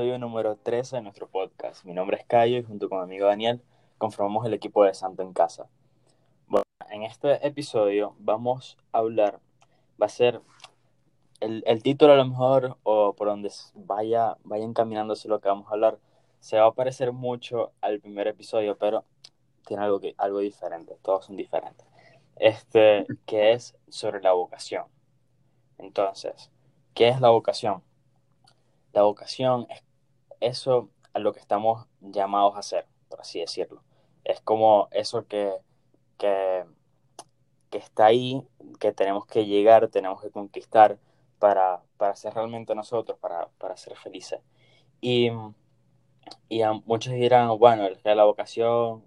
Episodio número 13 de nuestro podcast. Mi nombre es Cayo y junto con mi amigo Daniel conformamos el equipo de Santo en Casa. Bueno, en este episodio vamos a hablar, va a ser el, el título a lo mejor o por donde vaya, vaya encaminándose lo que vamos a hablar, se va a parecer mucho al primer episodio, pero tiene algo, que, algo diferente, todos son diferentes. Este, que es sobre la vocación. Entonces, ¿qué es la vocación? La vocación es eso a lo que estamos llamados a hacer, por así decirlo. Es como eso que, que, que está ahí, que tenemos que llegar, tenemos que conquistar para, para ser realmente nosotros, para, para ser felices. Y, y a muchos dirán, bueno, la vocación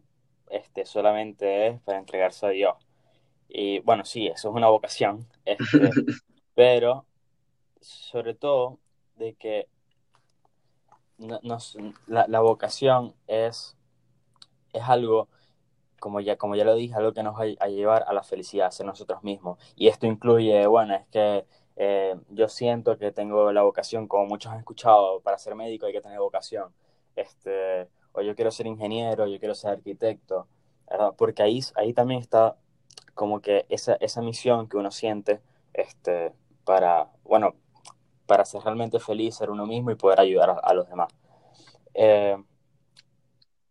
este, solamente es para entregarse a Dios. Y bueno, sí, eso es una vocación, este, pero sobre todo de que nos, la, la, vocación es, es algo, como ya, como ya lo dije, algo que nos va a llevar a la felicidad, a ser nosotros mismos. Y esto incluye, bueno, es que eh, yo siento que tengo la vocación, como muchos han escuchado, para ser médico hay que tener vocación. Este, o yo quiero ser ingeniero, yo quiero ser arquitecto. Porque ahí, ahí también está como que esa, esa misión que uno siente este, para, bueno, para ser realmente feliz, ser uno mismo y poder ayudar a, los demás. Eh,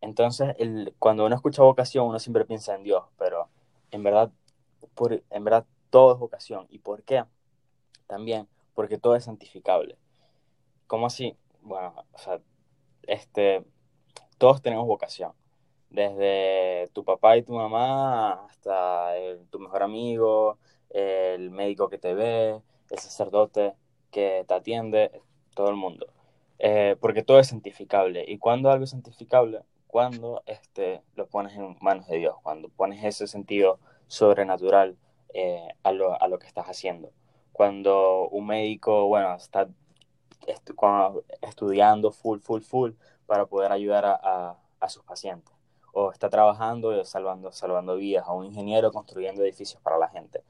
entonces, cuando uno escucha vocación, uno siempre piensa en Dios, pero en verdad, en verdad todo es vocación. ¿Y por qué? También porque todo es santificable. ¿Cómo así? Bueno, o este, todos tenemos vocación. Desde tu papá y tu mamá hasta tu mejor amigo, el médico que te ve, el sacerdote que te atiende, todo el mundo. Eh, porque todo es santificable. ¿Y cuando algo es santificable? Cuando este, lo pones en manos de Dios, cuando pones ese sentido sobrenatural eh, a, lo, a, lo, que estás haciendo. Cuando un médico, bueno, está estu estudiando full, full, full para poder ayudar a, a, sus pacientes. O está trabajando salvando, salvando vidas, a un ingeniero construyendo edificios para la gente.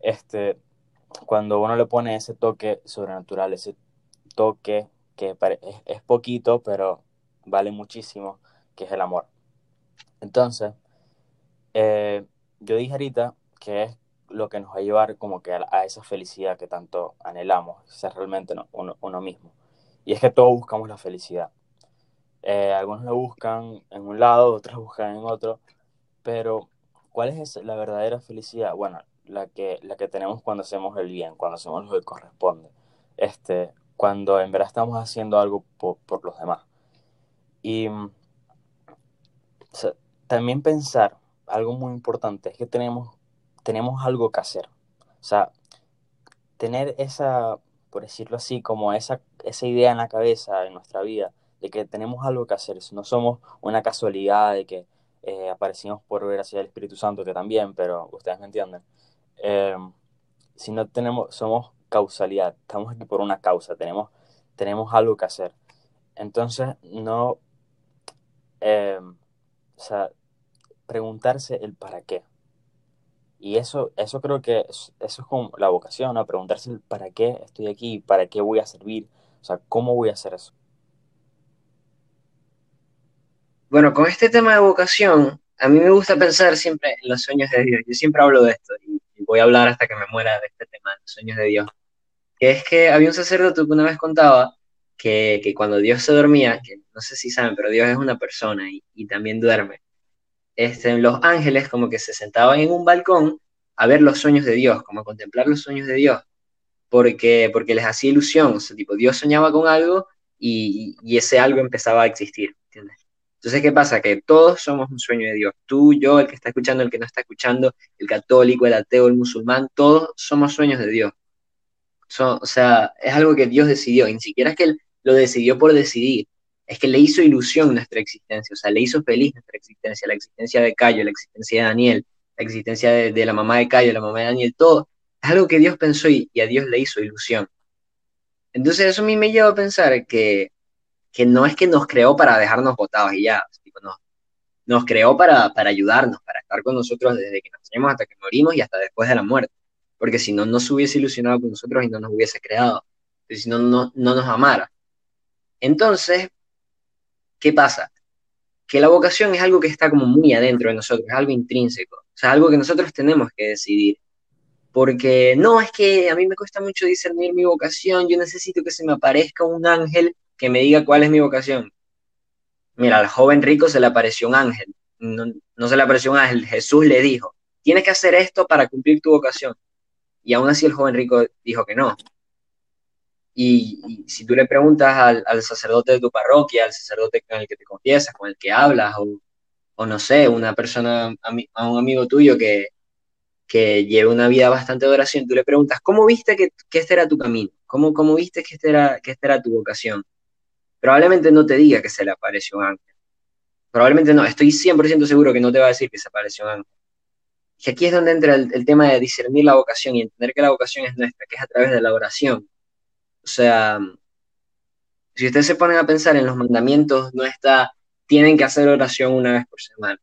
Este, cuando uno le pone ese toque sobrenatural, ese toque que es, poquito, pero vale muchísimo, que es el amor. Entonces, eh, yo dije ahorita que es lo que nos va a llevar como que a, esa felicidad que tanto anhelamos, ser realmente uno, uno, mismo. Y es que todos buscamos la felicidad. Eh, algunos la buscan en un lado, otros buscan en otro, pero ¿cuál es la verdadera felicidad? Bueno, la que, la que tenemos cuando hacemos el bien, cuando hacemos lo que corresponde, este, cuando en verdad estamos haciendo algo por, por los demás. Y sea, también pensar, algo muy importante, es que tenemos, tenemos algo que hacer. O sea, tener esa, por decirlo así, como esa, esa idea en la cabeza, en nuestra vida, de que tenemos algo que hacer. No somos una casualidad de que eh, aparecimos por gracia del Espíritu Santo, que también, pero ustedes me entienden. Eh, si no tenemos, somos causalidad, estamos aquí por una causa, tenemos, tenemos algo que hacer. Entonces, no, eh, o sea, preguntarse el para qué. Y eso, eso creo que es, eso es como la vocación, ¿no? preguntarse el para qué estoy aquí, para qué voy a servir, o sea, cómo voy a hacer eso. Bueno, con este tema de vocación, a mí me gusta pensar siempre en los sueños de Dios. Yo siempre hablo de esto y, voy a hablar hasta que me muera de este tema, los sueños de Dios. Que es que había un sacerdote que una vez contaba que, que, cuando Dios se dormía, que no sé si saben, pero Dios es una persona y, y también duerme, este, los ángeles como que se sentaban en un balcón a ver los sueños de Dios, como a contemplar los sueños de Dios, porque, porque les hacía ilusión, o sea, tipo, Dios soñaba con algo y, y ese algo empezaba a existir. Entonces, ¿qué pasa? Que todos somos un sueño de Dios. Tú, yo, el que está escuchando, el que no está escuchando, el católico, el ateo, el musulmán, todos somos sueños de Dios. So, o sea, es algo que Dios decidió, y ni siquiera es que Él lo decidió por decidir, es que le hizo ilusión nuestra existencia, o sea, le hizo feliz nuestra existencia, la existencia de Cayo, la existencia de Daniel, la existencia de, la mamá de Cayo, la mamá de Daniel, todo. Es algo que Dios pensó y, y a Dios le hizo ilusión. Entonces, eso a mí me lleva a pensar que que no es que nos creó para dejarnos botados y ya, nos creó para, para ayudarnos, para estar con nosotros desde que nacemos hasta que morimos y hasta después de la muerte, porque si no, no se hubiese ilusionado con nosotros y no nos hubiese creado, si no, no, no nos amara. Entonces, ¿qué pasa? Que la vocación es algo que está como muy adentro de nosotros, es algo intrínseco, o sea, algo que nosotros tenemos que decidir. Porque no, es que a mí me cuesta mucho discernir mi vocación, yo necesito que se me aparezca un ángel que me diga cuál es mi vocación. Mira, al joven rico se le apareció un ángel, no, se le apareció un ángel, Jesús le dijo, tienes que hacer esto para cumplir tu vocación. Y aún así el joven rico dijo que no. Y, si tú le preguntas al, sacerdote de tu parroquia, al sacerdote con el que te confiesas, con el que hablas, o, no sé, una persona, a, un amigo tuyo que, que lleve una vida bastante de oración, tú le preguntas, ¿cómo viste que, que este era tu camino? ¿Cómo, ¿Cómo viste que este, era, que este era tu vocación? Probablemente no te diga que se le apareció un ángel. Probablemente no, estoy 100% seguro que no te va a decir que se apareció un ángel. Y aquí es donde entra el, tema de discernir la vocación y entender que la vocación es nuestra, que es a través de la oración o sea, si ustedes se ponen a pensar en los mandamientos, no está, tienen que hacer oración una vez por semana,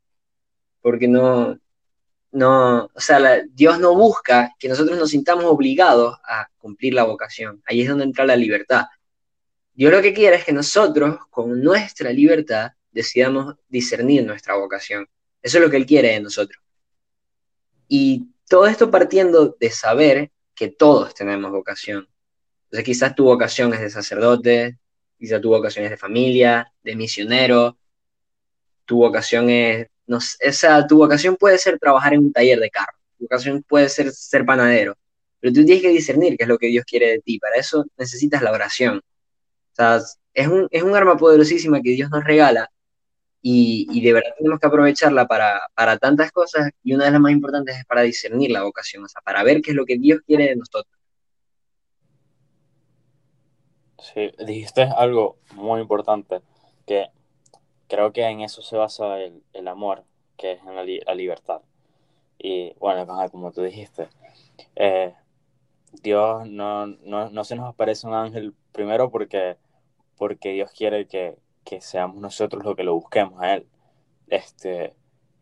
porque no, no, o sea, Dios no busca que nosotros nos sintamos obligados a cumplir la vocación. Ahí es donde entra la libertad. Dios lo que quiere es que nosotros, con nuestra libertad, decidamos discernir nuestra vocación. Eso es lo que Él quiere de nosotros. Y todo esto partiendo de saber que todos tenemos vocación. Entonces quizás tu vocación es de sacerdote, quizás tu vocación es de familia, de misionero, tu vocación es, no esa, tu vocación puede ser trabajar en un taller de carro, tu vocación puede ser ser panadero, pero tú tienes que discernir qué es lo que Dios quiere de ti, para eso necesitas la oración. O sea, es un, es un arma poderosísima que Dios nos regala y, y, de verdad tenemos que aprovecharla para, para tantas cosas y una de las más importantes es para discernir la vocación, o sea, para ver qué es lo que Dios quiere de nosotros. Sí, dijiste algo muy importante, que creo que en eso se basa el, el amor, que es en la, libertad. Y bueno, como tú dijiste, eh, Dios no, no, no, se nos aparece un ángel primero porque, porque Dios quiere que, que seamos nosotros los que lo busquemos a Él. Este,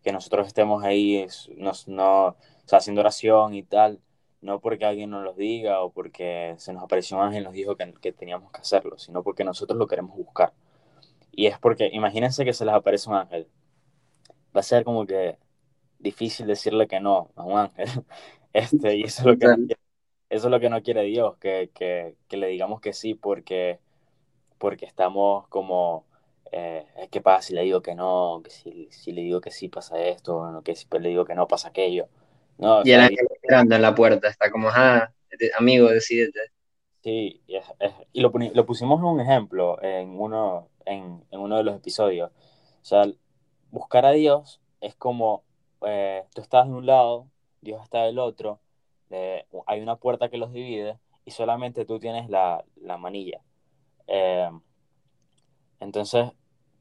que nosotros estemos ahí nos, no, haciendo oración y tal, no porque alguien nos lo diga o porque se nos apareció un ángel y nos dijo que, teníamos que hacerlo, sino porque nosotros lo queremos buscar. Y es porque, imagínense que se les aparece un ángel. Va a ser como que difícil decirle que no a un ángel. Este, y eso es lo que, eso es lo que no quiere Dios, que, le digamos que sí porque, porque estamos como, eh, ¿qué pasa si le digo que no? Que si, si le digo que sí pasa esto, que si le digo que no pasa aquello. No, y el ángel esperando en la puerta, está como, ah, amigo, decídete. Sí, y, lo, lo, pusimos en un ejemplo en uno, en, en, uno de los episodios. O sea, buscar a Dios es como eh, tú estás de un lado, Dios está del otro, hay una puerta que los divide y solamente tú tienes la, la manilla. Eh, entonces,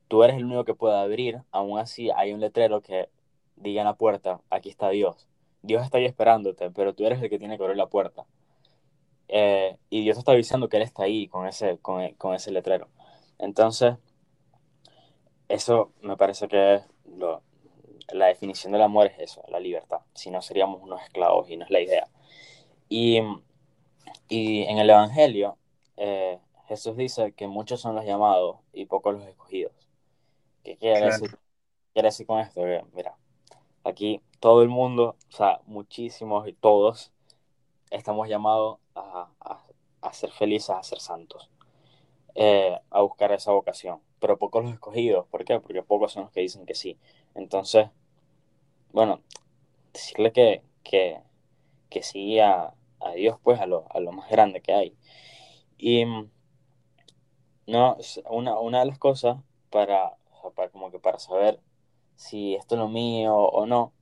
tú eres el único que puede abrir, aún así hay un letrero que diga en la puerta, aquí está Dios. Dios está ahí esperándote, pero tú eres el que tiene que abrir la puerta. Eh, y Dios está avisando que Él está ahí con ese, con, ese letrero. Entonces, eso me parece que la definición del amor es eso, la libertad. Si no, seríamos unos esclavos y no es la idea. Y, en el Evangelio, eh, Jesús dice que muchos son los llamados y pocos los escogidos. ¿Qué quiere, decir, quiere decir con esto? mira, aquí todo el mundo, o sea, muchísimos y todos, estamos llamados a, ser felices, a ser santos, eh, a buscar esa vocación. Pero pocos los escogidos, ¿por qué? Porque pocos son los que dicen que sí. Entonces, bueno, decirle que, que, que sí a, Dios, pues a lo, a lo más grande que hay. Y no, una, una de las cosas para, para, como que para saber si esto es lo mío o no,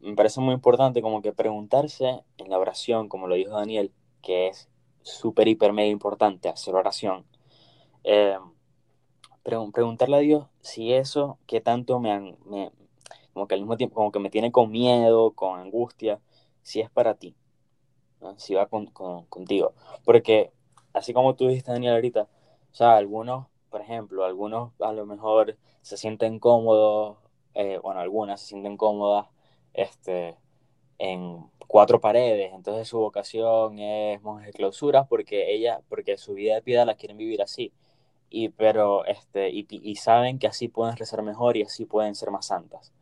me parece muy importante como que preguntarse en la oración, como lo dijo Daniel, que es súper, hiper, mega importante hacer oración. Eh, preguntarle a Dios si eso que tanto me, como que al mismo tiempo, como que me tiene con miedo, con angustia, si es para ti, si va con, contigo. Porque así como tú dijiste, Daniel, ahorita, o sea, algunos, por ejemplo, algunos a lo mejor se sienten cómodos, eh, bueno, algunas se sienten cómodas este, en cuatro paredes, entonces su vocación es monje de clausura porque ella, porque su vida de piedad la quieren vivir así. y, pero, este, y, y saben que así pueden rezar mejor y así pueden ser más santas.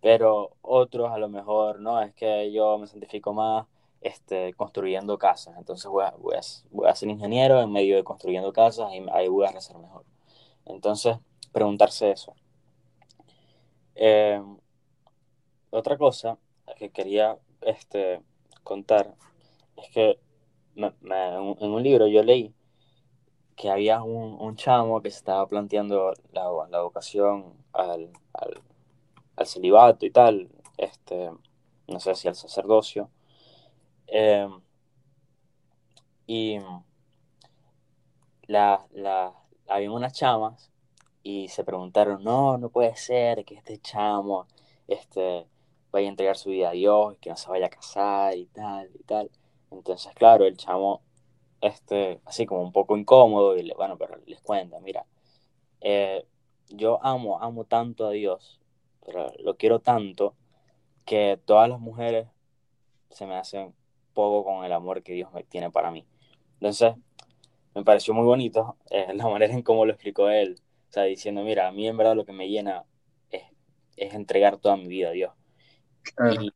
Pero otros a lo mejor, no, es que yo me santifico más este, construyendo casas, entonces voy a, voy, a, voy a ser ingeniero en medio de construyendo casas y ahí voy a rezar mejor. Entonces, preguntarse eso. Eh, otra cosa que quería este, contar es que en un libro yo leí que había un, un chamo que se estaba planteando la, la vocación al, al, al, celibato y tal, este, no sé si al sacerdocio. Eh, y la, la, había unas chamas y se preguntaron, no, no puede ser que este chamo este, vaya a entregar su vida a Dios, que no se vaya a casar y tal y tal. Entonces, claro, el chamo, este, así como un poco incómodo, y le, bueno, pero les cuenta, mira, eh, yo amo, amo tanto a Dios, pero lo quiero tanto que todas las mujeres se me hacen poco con el amor que Dios me tiene para mí. Entonces, me pareció muy bonito eh, la manera en cómo lo explicó él, o sea, diciendo, mira, a mí en verdad lo que me llena es, es entregar toda mi vida a Dios. Claro. Y,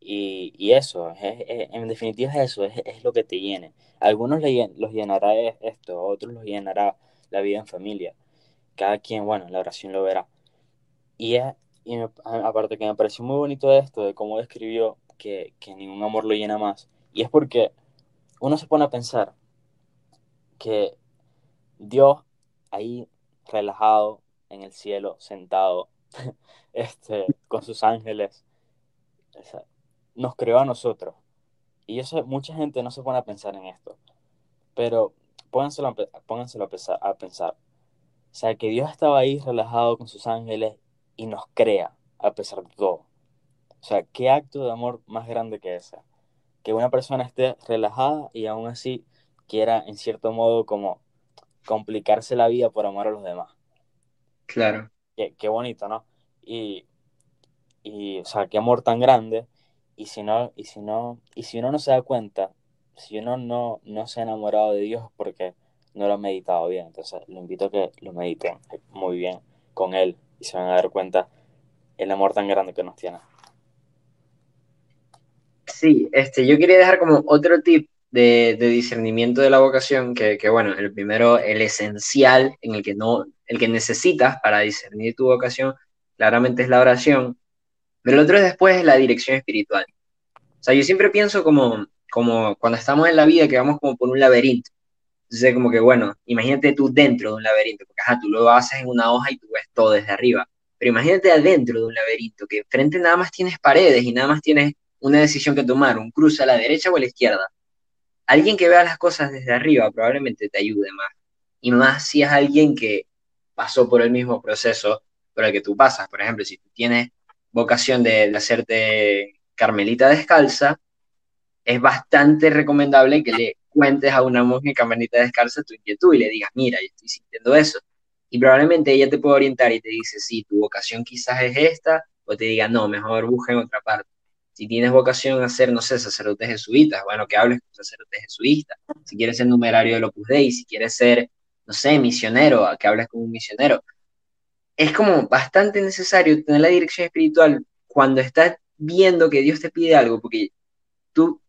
y, y, eso, es, es, en definitiva es eso, es, es, lo que te llene. A algunos le, los llenará esto, a otros los llenará la vida en familia. Cada quien, bueno, la oración lo verá. Y, y me, aparte que me pareció muy bonito esto, de cómo describió que, ningún amor lo llena más. Y es porque uno se pone a pensar que Dios ahí relajado en el cielo, sentado, este, con sus ángeles, nos creó a nosotros. Y yo sé, mucha gente no se pone a pensar en esto, pero pónganselo, pónganselo a, a pensar. O sea, que Dios estaba ahí relajado con sus ángeles y nos crea a pesar de todo. O sea, ¿qué acto de amor más grande que ese? Que una persona esté relajada y aún así quiera, en cierto modo, como complicarse la vida por amor a los demás. Claro. Qué, qué bonito, ¿no? Y, y, o sea, qué amor tan grande. Y si no, y si no, y si uno no se da cuenta, si uno no, no se ha enamorado de Dios es porque no lo ha meditado bien. Entonces, lo invito a que lo mediten muy bien con Él y se van a dar cuenta el amor tan grande que nos tiene. Sí, este, yo quería dejar como otro tip de, de discernimiento de la vocación, que, que, bueno, el primero, el esencial, en el que no, el que necesitas para discernir tu vocación, claramente es la oración, pero el otro es después la dirección espiritual. O sea, yo siempre pienso como, como cuando estamos en la vida que vamos como por un laberinto. Entonces, como que, bueno, imagínate tú dentro de un laberinto, porque ajá, tú lo haces en una hoja y tú ves todo desde arriba. Pero imagínate adentro de un laberinto, que frente nada más tienes paredes y nada más tienes una decisión que tomar, un cruce a la derecha o a la izquierda. Alguien que vea las cosas desde arriba probablemente te ayude más. Y más si es alguien que pasó por el mismo proceso por el que tú pasas. Por ejemplo, si tú tienes vocación de, hacerte carmelita descalza, es bastante recomendable que le cuentes a una monja carmelita descalza tu inquietud y le digas, mira, yo estoy sintiendo eso. Y probablemente ella te puede orientar y te dice, sí, tu vocación quizás es esta, o te diga, no, mejor busca en otra parte. Si tienes vocación a ser, no sé, sacerdote jesuita, bueno, que hables con sacerdote jesuita. Si quieres ser numerario del Opus Dei, si quieres ser, no sé, misionero, que hables con un misionero. Es como bastante necesario tener la dirección espiritual cuando estás viendo que Dios te pide algo, porque tú,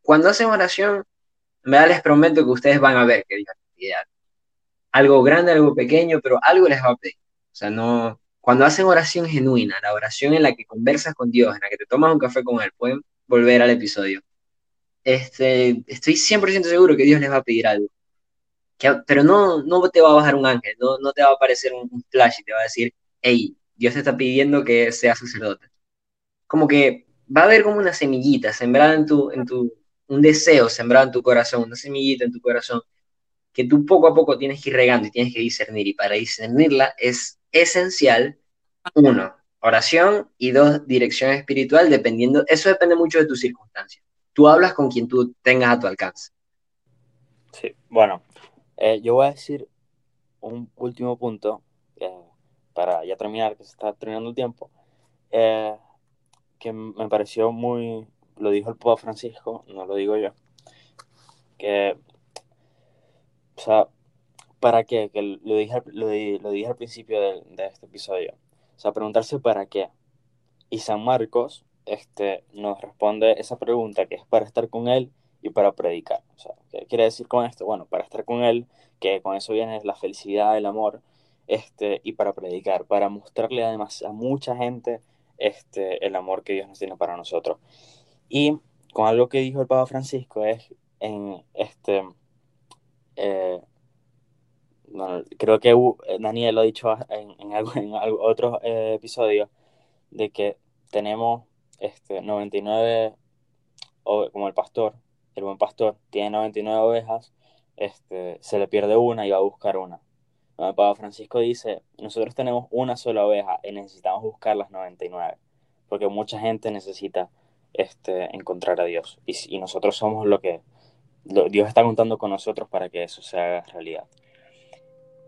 cuando hacen oración, me da les prometo que ustedes van a ver que Dios te pide algo. Algo grande, algo pequeño, pero algo les va a pedir. O sea, no, cuando hacen oración genuina, la oración en la que conversas con Dios, en la que te tomas un café con Él, pueden volver al episodio. Este, estoy 100% seguro que Dios les va a pedir algo. Pero no, no te va a bajar un ángel, no, no te va a aparecer un, un flash y te va a decir, hey, Dios te está pidiendo que seas sacerdote. Como que va a haber como una semillita sembrada en tu, en tu, un deseo sembrado en tu corazón, una semillita en tu corazón, que tú poco a poco tienes que ir regando y tienes que discernir. Y para discernirla es esencial, uno, oración y dos, dirección espiritual, dependiendo, eso depende mucho de tus circunstancias. Tú hablas con quien tú tengas a tu alcance. Sí, bueno, eh, yo voy a decir un último punto eh, para ya terminar, que se está terminando el tiempo, eh, que me pareció muy, lo dijo el Papa Francisco, no lo digo yo, que, o sea, ¿para qué? Que lo dije, lo, dije al principio de, de, este episodio. O sea, preguntarse para qué. Y San Marcos este, nos responde esa pregunta que es para estar con Él y para predicar. O sea, ¿qué quiere decir con esto? Bueno, para estar con Él, que con eso viene la felicidad, el amor, este, y para predicar, para mostrarle además a mucha gente este, el amor que Dios nos tiene para nosotros. Y con algo que dijo el Papa Francisco es en este eh, creo que Daniel lo ha dicho en, en, algo, en otros eh, episodios de que tenemos este 99 como el pastor el buen pastor tiene 99 ovejas este se le pierde una y va a buscar una el Papa Francisco dice nosotros tenemos una sola oveja y necesitamos buscar las 99 porque mucha gente necesita este, encontrar a Dios. Y, nosotros somos lo que Dios está contando con nosotros para que eso se haga realidad.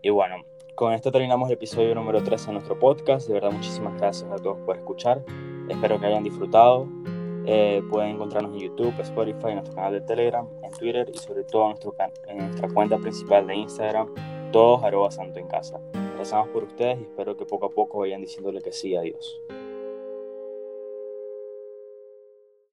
Y bueno, con esto terminamos el episodio número 13 de nuestro podcast. De verdad, muchísimas gracias a todos por escuchar. Espero que hayan disfrutado. Eh, pueden encontrarnos en YouTube, Spotify, en nuestro canal de Telegram, en Twitter y sobre todo en, nuestro en nuestra cuenta principal de Instagram, todos arroba santo en casa. Rezamos por ustedes y espero que poco a poco vayan diciéndole que sí a Dios.